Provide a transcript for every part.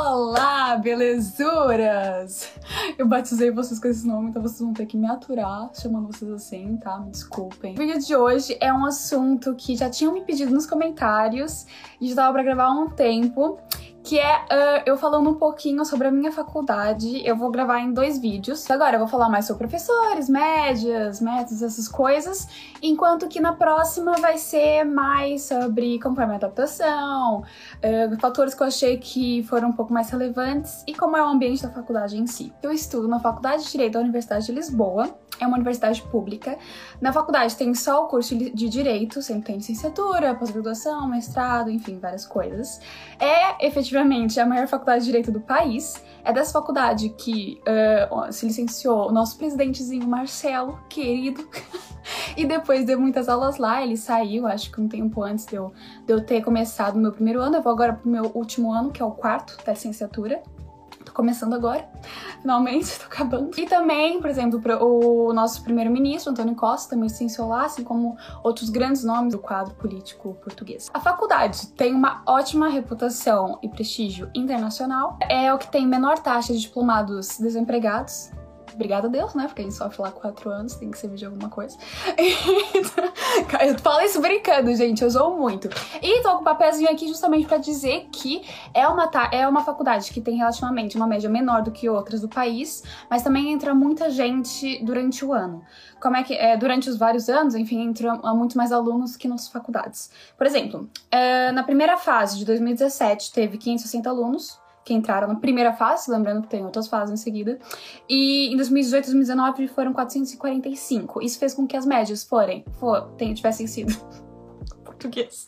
Olá, belezuras! Eu batizei vocês com esse nome, então vocês vão ter que me aturar chamando vocês assim, tá? Me desculpem. O vídeo de hoje é um assunto que já tinham me pedido nos comentários e já tava pra gravar há um tempo que é uh, eu falando um pouquinho sobre a minha faculdade. Eu vou gravar em dois vídeos. Agora eu vou falar mais sobre professores, médias, métodos, essas coisas, enquanto que na próxima vai ser mais sobre como foi a minha adaptação, uh, fatores que eu achei que foram um pouco mais relevantes e como é o ambiente da faculdade em si. Eu estudo na Faculdade de Direito da Universidade de Lisboa é uma universidade pública. Na faculdade tem só o curso de Direito, sempre tem licenciatura, pós-graduação, mestrado, enfim, várias coisas. É efetivamente a maior faculdade de Direito do país. É dessa faculdade que uh, se licenciou o nosso presidentezinho Marcelo, querido. e depois de muitas aulas lá, ele saiu, acho que um tempo antes de eu, de eu ter começado o meu primeiro ano. Eu vou agora pro meu último ano, que é o quarto da licenciatura começando agora, finalmente, tô acabando. E também, por exemplo, o nosso primeiro-ministro, Antônio Costa, também se lá, assim como outros grandes nomes do quadro político português. A faculdade tem uma ótima reputação e prestígio internacional, é o que tem menor taxa de diplomados desempregados, obrigada a Deus, né? Porque a gente sofre lá quatro anos, tem que servir de alguma coisa. eu falo isso brincando, gente, eu sou muito. E tô com o papelzinho aqui justamente para dizer que é uma, é uma faculdade que tem relativamente uma média menor do que outras do país, mas também entra muita gente durante o ano. Como é que é, durante os vários anos, enfim, entram muito mais alunos que nas faculdades. Por exemplo, é, na primeira fase de 2017 teve 560 alunos, que entraram na primeira fase, lembrando que tem outras fases em seguida. E em 2018 e 2019 foram 445. Isso fez com que as médias forem, for, tivessem sido português.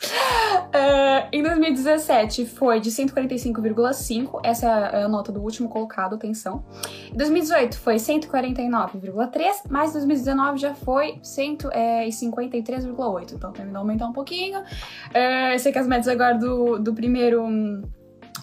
Uh, em 2017 foi de 145,5, essa é a nota do último colocado, atenção. Em 2018 foi 149,3, mas 2019 já foi 153,8, então terminou a aumentar um pouquinho. Uh, eu sei que as médias agora do, do primeiro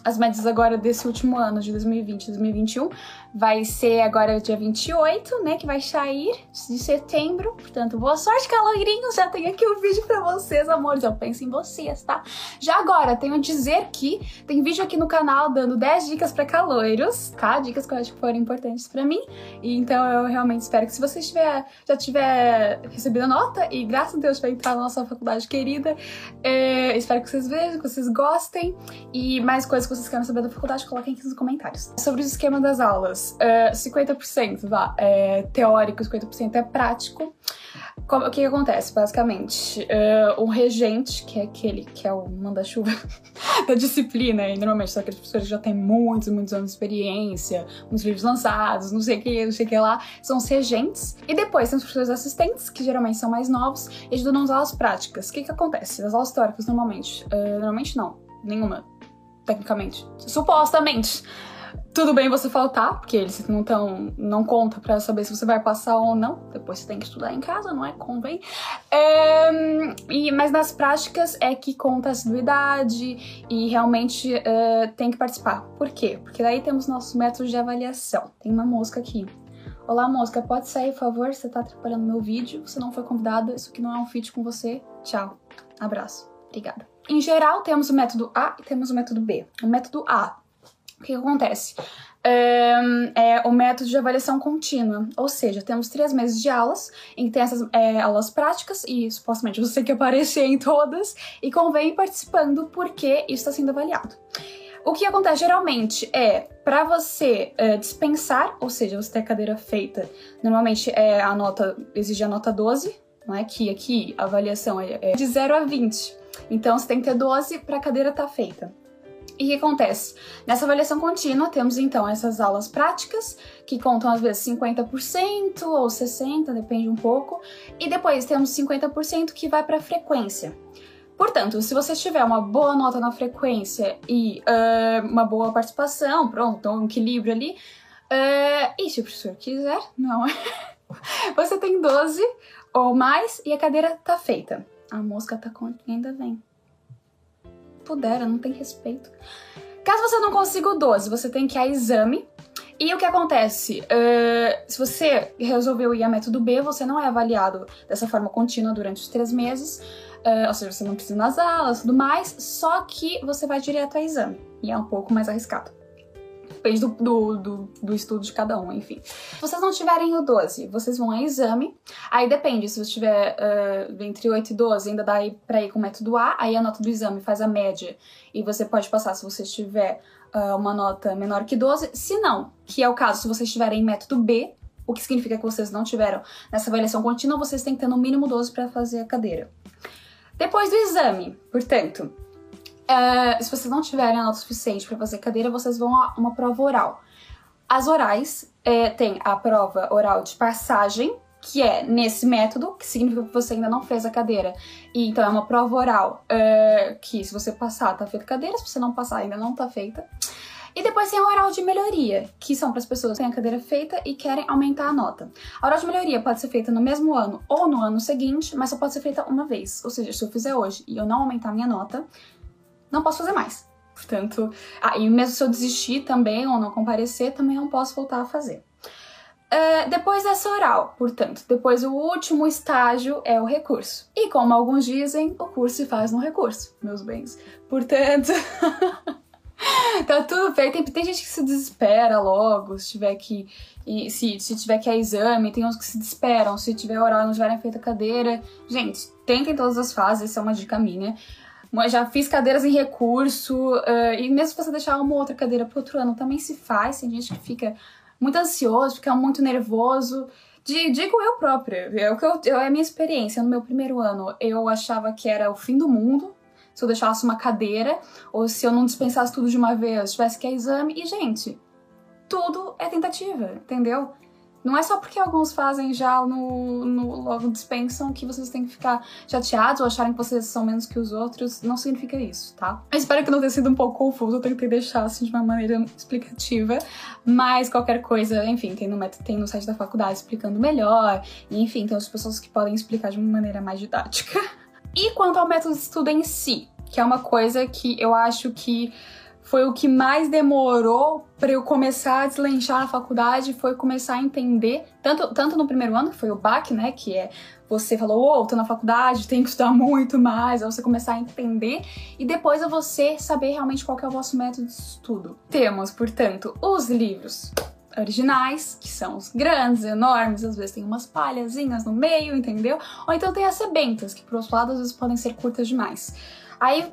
as médias agora desse último ano, de 2020 e 2021, vai ser agora dia 28, né, que vai sair de setembro. Portanto, boa sorte, caloirinhos! Já tenho aqui um vídeo pra vocês, amores. Eu penso em vocês, tá? Já agora, tenho a dizer que tem vídeo aqui no canal dando 10 dicas pra caloiros, tá? Dicas que eu acho que foram importantes pra mim. E então eu realmente espero que se você tiver, já tiver recebido a nota e graças a Deus vai entrar na nossa faculdade querida, é, espero que vocês vejam, que vocês gostem. E mais coisas que vocês querem saber da faculdade, coloquem aqui nos comentários. Sobre o esquema das aulas, uh, 50% vá, é teórico, 50% é prático. Como, o que, que, acontece, basicamente? Uh, o regente, que é aquele que é o manda-chuva da disciplina, e normalmente são aqueles professores que já têm muitos, muitos anos de experiência, muitos livros lançados, não sei o que, não sei o que lá, são os regentes. E depois tem os professores assistentes, que geralmente são mais novos, e ajudam nas aulas práticas. O que, que acontece? As aulas teóricas, normalmente, uh, normalmente não, nenhuma tecnicamente. Supostamente. Tudo bem você faltar, porque eles não tão, não conta para saber se você vai passar ou não. Depois você tem que estudar em casa, não é? Convém. É, e, mas nas práticas é que conta a assiduidade e realmente é, tem que participar. Por quê? Porque daí temos nossos métodos de avaliação. Tem uma mosca aqui. Olá, mosca, pode sair, por favor? Você tá atrapalhando meu vídeo. Você não foi convidada. Isso aqui não é um feat com você. Tchau. Abraço. Obrigada. Em geral, temos o método A e temos o método B. O método A, o que acontece? é o método de avaliação contínua, ou seja, temos três meses de aulas, em que tem essas é, aulas práticas e supostamente você tem que aparecer em todas e convém participando porque isso está sendo avaliado. O que acontece geralmente é para você é, dispensar, ou seja, você ter a cadeira feita, normalmente é a nota exige a nota 12, não é que aqui a avaliação é, é de 0 a 20. Então você tem que ter 12 para a cadeira estar tá feita. E o que acontece? Nessa avaliação contínua, temos então essas aulas práticas, que contam às vezes 50% ou 60%, depende um pouco, e depois temos 50% que vai para a frequência. Portanto, se você tiver uma boa nota na frequência e uh, uma boa participação, pronto, um equilíbrio ali, uh, e se o professor quiser, não você tem 12 ou mais e a cadeira tá feita. A mosca tá com ainda vem. Pudera, não tem respeito. Caso você não consiga o 12, você tem que ir a exame. E o que acontece? Uh, se você resolveu ir a método B, você não é avaliado dessa forma contínua durante os três meses. Uh, ou seja, você não precisa nas aulas e tudo mais, só que você vai direto a exame. E é um pouco mais arriscado. Depende do, do, do, do, estudo de cada um, enfim. Se vocês não tiverem o 12, vocês vão a exame. Aí depende, se você tiver uh, entre 8 e 12, ainda dá pra ir com o método A. Aí a nota do exame faz a média e você pode passar se você tiver uh, uma nota menor que 12. Se não, que é o caso se vocês estiverem em método B, o que significa que vocês não tiveram nessa avaliação contínua, vocês têm que ter no mínimo 12 para fazer a cadeira. Depois do exame, portanto, Uh, se vocês não tiverem a nota suficiente para fazer cadeira, vocês vão a uma prova oral. As orais é, tem a prova oral de passagem, que é nesse método, que significa que você ainda não fez a cadeira. E então é uma prova oral uh, que, se você passar, tá feita cadeira, se você não passar, ainda não tá feita. E depois tem a oral de melhoria, que são para as pessoas que têm a cadeira feita e querem aumentar a nota. A oral de melhoria pode ser feita no mesmo ano ou no ano seguinte, mas só pode ser feita uma vez. Ou seja, se eu fizer hoje e eu não aumentar a minha nota, não posso fazer mais. Portanto, ah, mesmo se eu desistir também ou não comparecer, também não posso voltar a fazer. Uh, depois dessa oral, portanto, depois o último estágio é o recurso. E como alguns dizem, o curso se faz no recurso, meus bens. Portanto, tá tudo feito. Tem, tem, gente que se desespera logo, se tiver que. E, se, se tiver que ir a exame, tem uns que se desesperam, se tiver oral e não tiverem feito a cadeira. Gente, tentem todas as fases, essa é uma dica minha já fiz cadeiras em recurso, uh, e mesmo se você deixar uma ou outra cadeira para outro ano, também se faz. Tem gente que fica muito ansioso, fica muito nervoso. Digo eu própria, é, o que eu, é a minha experiência. No meu primeiro ano, eu achava que era o fim do mundo se eu deixasse uma cadeira, ou se eu não dispensasse tudo de uma vez, tivesse que ir exame. E, gente, tudo é tentativa, entendeu? Não é só porque alguns fazem já no, no, logo dispensam que vocês têm que ficar chateados ou acharem que vocês são menos que os outros. Não significa isso, tá? Eu espero que não tenha sido um pouco confuso, eu tentei deixar assim de uma maneira explicativa. Mas qualquer coisa, enfim, tem no, tem no site da faculdade explicando melhor. E enfim, tem outras pessoas que podem explicar de uma maneira mais didática. E quanto ao método de estudo em si, que é uma coisa que eu acho que foi o que mais demorou para eu começar a deslanchar na faculdade, foi começar a entender, tanto, tanto no primeiro ano, que foi o BAC, né, que é você falou, ô, oh, tô na faculdade, tenho que estudar muito mais, aí você começar a entender, e depois é você saber realmente qual é o vosso método de estudo. Temos, portanto, os livros originais, que são os grandes, enormes, às vezes tem umas palhazinhas no meio, entendeu? Ou então tem as sebentas, que por outro lado às vezes podem ser curtas demais. Aí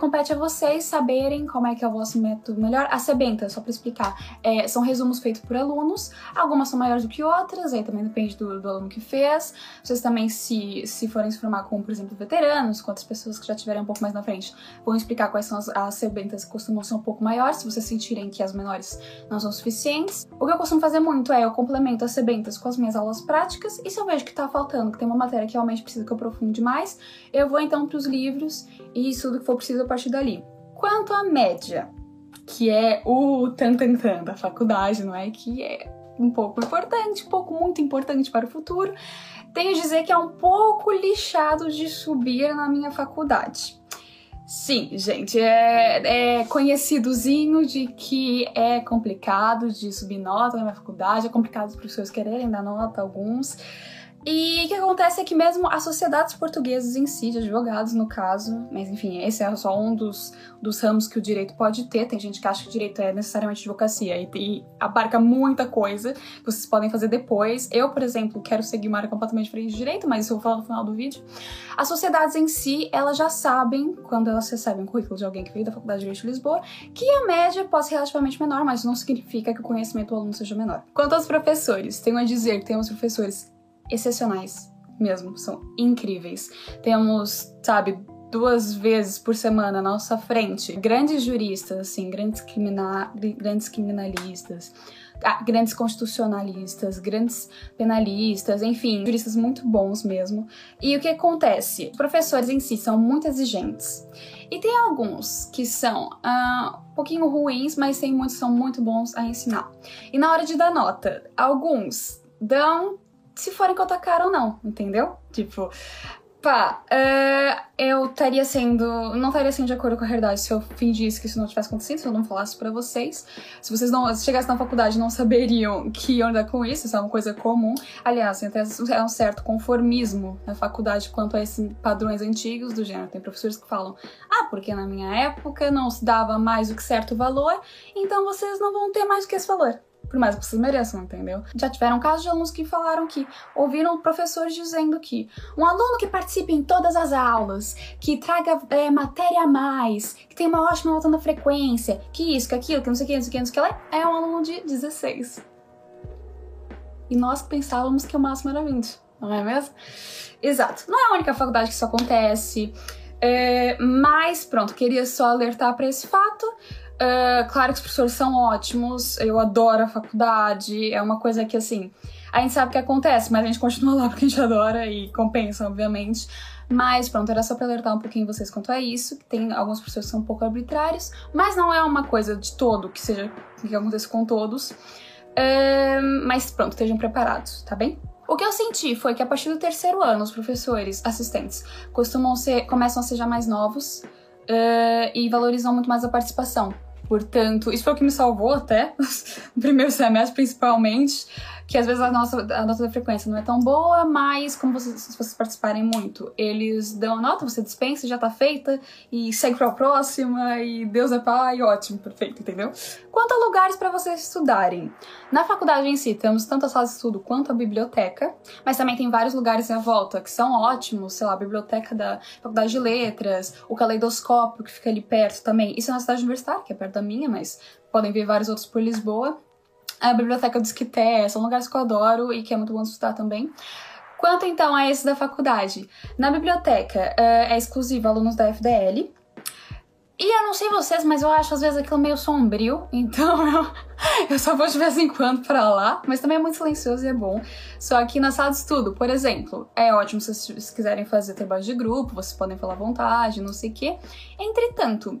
compete a vocês saberem como é que é o vosso método melhor. A Sebenta, só para explicar, é, são resumos feitos por alunos, algumas são maiores do que outras, aí também depende do, do, aluno que fez. Vocês também, se, se forem se formar com, por exemplo, veteranos, com outras pessoas que já tiverem um pouco mais na frente, vão explicar quais são as, as Sebentas que costumam ser um pouco maiores, se vocês sentirem que as menores não são suficientes. O que eu costumo fazer muito é eu complemento as Sebentas com as minhas aulas práticas, e se eu vejo que tá faltando, que tem uma matéria que realmente precisa que eu aprofunde mais, eu vou então para os livros e estudo que for preciso a partir dali. Quanto à média, que é o tan-tan-tan da faculdade, não é? Que é um pouco importante, um pouco muito importante para o futuro, tenho a dizer que é um pouco lixado de subir na minha faculdade. Sim, gente, é, é conhecidozinho de que é complicado de subir nota na minha faculdade, é complicado os professores quererem dar nota, alguns. E o que acontece é que mesmo as sociedades portuguesas em si, de advogados no caso, mas enfim, esse é só um dos, dos ramos que o direito pode ter. Tem gente que acha que o direito é necessariamente advocacia e, e abarca muita coisa que vocês podem fazer depois. Eu, por exemplo, quero seguir uma área completamente diferente de direito, mas isso eu vou falar no final do vídeo. As sociedades em si, elas já sabem, quando elas recebem um currículo de alguém que veio da Faculdade de Direito de Lisboa, que a média pode ser relativamente menor, mas não significa que o conhecimento do aluno seja menor. Quanto aos professores, tenho a dizer que temos professores excepcionais mesmo, são incríveis. Temos, sabe, duas vezes por semana à nossa frente grandes juristas, assim, grandes, crimina grandes criminalistas, ah, grandes constitucionalistas, grandes penalistas, enfim, juristas muito bons mesmo. E o que acontece? Os professores em si são muito exigentes. E tem alguns que são uh, um pouquinho ruins, mas tem muitos que são muito bons a ensinar. E na hora de dar nota, alguns dão se forem com a tua cara ou não, entendeu? Tipo, Pá, uh, eu estaria sendo. Não estaria sendo de acordo com a realidade se eu fingisse que isso não tivesse acontecido, se eu não falasse para vocês. Se vocês não se chegassem na faculdade não saberiam que iam lidar com isso, isso é uma coisa comum. Aliás, tem até um certo conformismo na faculdade quanto a esses padrões antigos do gênero. Tem professores que falam: ah, porque na minha época não se dava mais do que certo valor, então vocês não vão ter mais do que esse valor por mais que vocês mereçam, entendeu? Já tiveram casos de alunos que falaram que ouviram professores dizendo que um aluno que participe em todas as aulas, que traga é, matéria a mais, que tem uma ótima nota na frequência, que isso, que aquilo, que não sei o que, não sei o que, não sei o que, é um aluno de 16. E nós pensávamos que o máximo era 20, não é mesmo? Exato. Não é a única faculdade que isso acontece. É, mas pronto, queria só alertar para esse fato. Uh, claro que os professores são ótimos, eu adoro a faculdade, é uma coisa que assim, a gente sabe o que acontece, mas a gente continua lá porque a gente adora e compensa, obviamente. Mas pronto, era só pra alertar um pouquinho vocês quanto a isso, que tem alguns professores que são um pouco arbitrários, mas não é uma coisa de todo que seja que aconteça com todos. Uh, mas pronto, estejam preparados, tá bem? O que eu senti foi que a partir do terceiro ano, os professores assistentes costumam ser, começam a ser já mais novos uh, e valorizam muito mais a participação. Portanto, isso foi o que me salvou até, no primeiro semestre principalmente, que às vezes a nossa a nota da frequência não é tão boa, mas como vocês, se vocês participarem muito, eles dão a nota, você dispensa, já tá feita, e segue pra próxima, e Deus é pai, ótimo, perfeito, entendeu? Quanto a lugares para vocês estudarem. Na faculdade em si, temos tanto a sala de estudo quanto a biblioteca, mas também tem vários lugares à volta que são ótimos, sei lá, a biblioteca da Faculdade de Letras, o caleidoscópio que fica ali perto também. Isso é na cidade universitária, que é perto da minha, mas podem ver vários outros por Lisboa a Biblioteca do Esquité, são lugares que eu adoro e que é muito bom estudar também. Quanto então a esse da faculdade? Na biblioteca uh, é exclusivo alunos da FDL. E eu não sei vocês, mas eu acho às vezes aquilo meio sombrio, então eu, eu só vou de vez em quando pra lá. Mas também é muito silencioso e é bom. Só que na sala de estudo, por exemplo, é ótimo se vocês quiserem fazer trabalho de grupo, vocês podem falar à vontade, não sei o quê. Entretanto,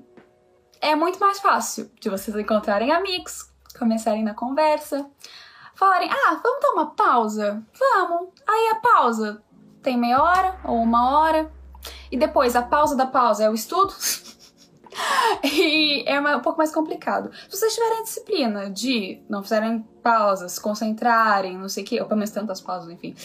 é muito mais fácil de vocês encontrarem amigos, começarem na conversa, falarem: ah, vamos dar uma pausa? Vamos. Aí a pausa tem meia hora ou uma hora. E depois a pausa da pausa é o estudo. e é um pouco mais complicado. Se vocês tiverem disciplina de não fizerem pausas, se concentrarem, não sei o que, ou pelo menos tantas pausas, enfim,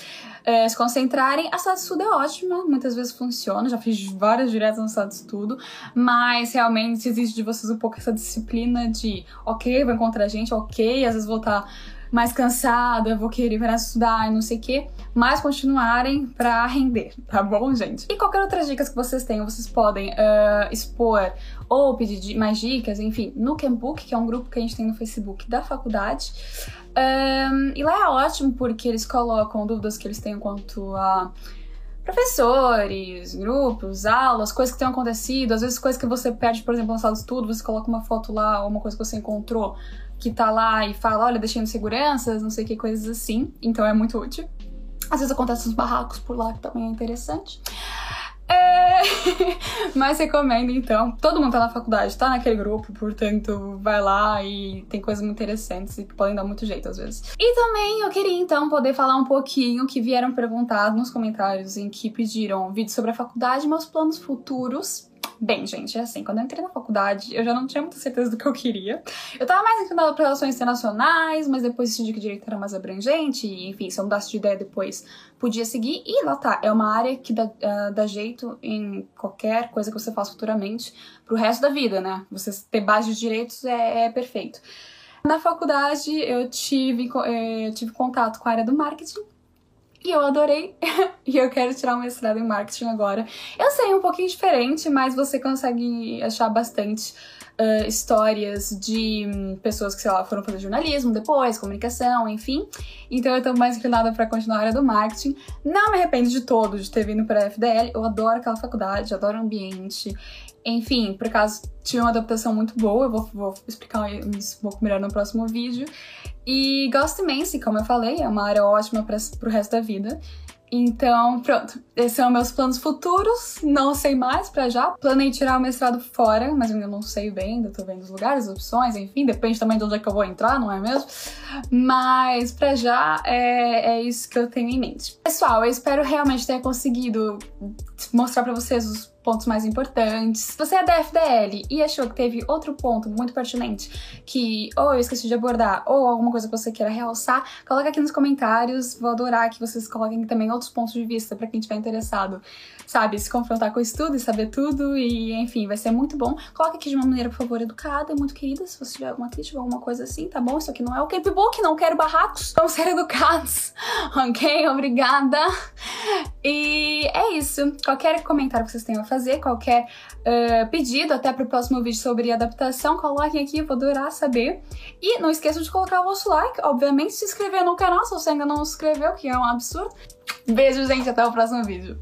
é, se concentrarem, a sala de estudo é ótima, muitas vezes funciona, já fiz várias diretas na sala de estudo, mas realmente existe de vocês um pouco essa disciplina de, ok, vou encontrar gente, ok, às vezes vou estar mais cansada, vou querer parar estudar e não sei o quê, mas continuarem para render, tá bom, gente? E qualquer outras dicas que vocês tenham, vocês podem uh, expor ou pedir mais dicas, enfim, no Campbook, que é um grupo que a gente tem no Facebook da faculdade. Um, e lá é ótimo porque eles colocam dúvidas que eles têm quanto a professores, grupos, aulas, coisas que tenham acontecido, às vezes coisas que você perde, por exemplo, na sala de estudo, você coloca uma foto lá, ou uma coisa que você encontrou, que tá lá e fala, olha, deixei seguranças, não sei que, coisas assim. Então é muito útil. Às vezes acontecem uns barracos por lá que também é interessante. É... Mas recomendo, então. Todo mundo tá na faculdade, tá naquele grupo, portanto, vai lá e tem coisas muito interessantes e podem dar muito jeito às vezes. E também eu queria, então, poder falar um pouquinho que vieram perguntar nos comentários em que pediram vídeo sobre a faculdade, meus planos futuros Bem, gente, é assim, quando eu entrei na faculdade, eu já não tinha muita certeza do que eu queria. Eu tava mais inclinada para relações internacionais, mas depois decidi que direito era mais abrangente, e enfim, se eu mudasse de ideia depois, podia seguir. E lá tá, é uma área que dá, uh, dá jeito em qualquer coisa que você faça futuramente pro resto da vida, né? Você ter base de direitos é, é perfeito. Na faculdade, eu tive, eh, eu tive contato com a área do marketing, e eu adorei. e eu quero tirar um mestrado em marketing agora. Eu sei, é um pouquinho diferente, mas você consegue achar bastante uh, histórias de um, pessoas que, sei lá, foram fazer jornalismo depois, comunicação, enfim. Então eu tô mais inclinada para continuar a área do marketing. Não me arrependo de todo de ter vindo para a FDL. Eu adoro aquela faculdade, adoro o ambiente. Enfim, por acaso tive uma adaptação muito boa, eu vou, vou explicar isso um pouco melhor no próximo vídeo. E gosto imenso, e como eu falei, é uma área ótima para pro resto da vida. Então, pronto. Esses são meus planos futuros. Não sei mais pra já. Planei tirar o mestrado fora, mas ainda não sei bem. Ainda tô vendo os lugares, as opções, enfim. Depende também de onde é que eu vou entrar, não é mesmo? Mas pra já é, é isso que eu tenho em mente. Pessoal, eu espero realmente ter conseguido mostrar pra vocês os pontos mais importantes. Se você é da FDL e achou que teve outro ponto muito pertinente que ou eu esqueci de abordar ou alguma coisa que você queira realçar, coloca aqui nos comentários. Vou adorar que vocês coloquem também outros pontos de vista para quem estiver interessado, sabe, se confrontar com o estudo e saber tudo e enfim, vai ser muito bom. Coloca aqui de uma maneira, por favor, educada, muito querida, se você tiver alguma crítica, alguma coisa assim, tá bom? Isso aqui não é o Capebook, não quero barracos. Vamos ser educados, ok? Obrigada. E é isso. Qualquer comentário que vocês tenham a fazer, qualquer uh, pedido até para o próximo vídeo sobre adaptação, coloquem aqui, vou adorar saber. E não esqueçam de colocar o vosso like, obviamente, se inscrever no canal se você ainda não se inscreveu, que é um absurdo. Beijo, gente, até o próximo vídeo.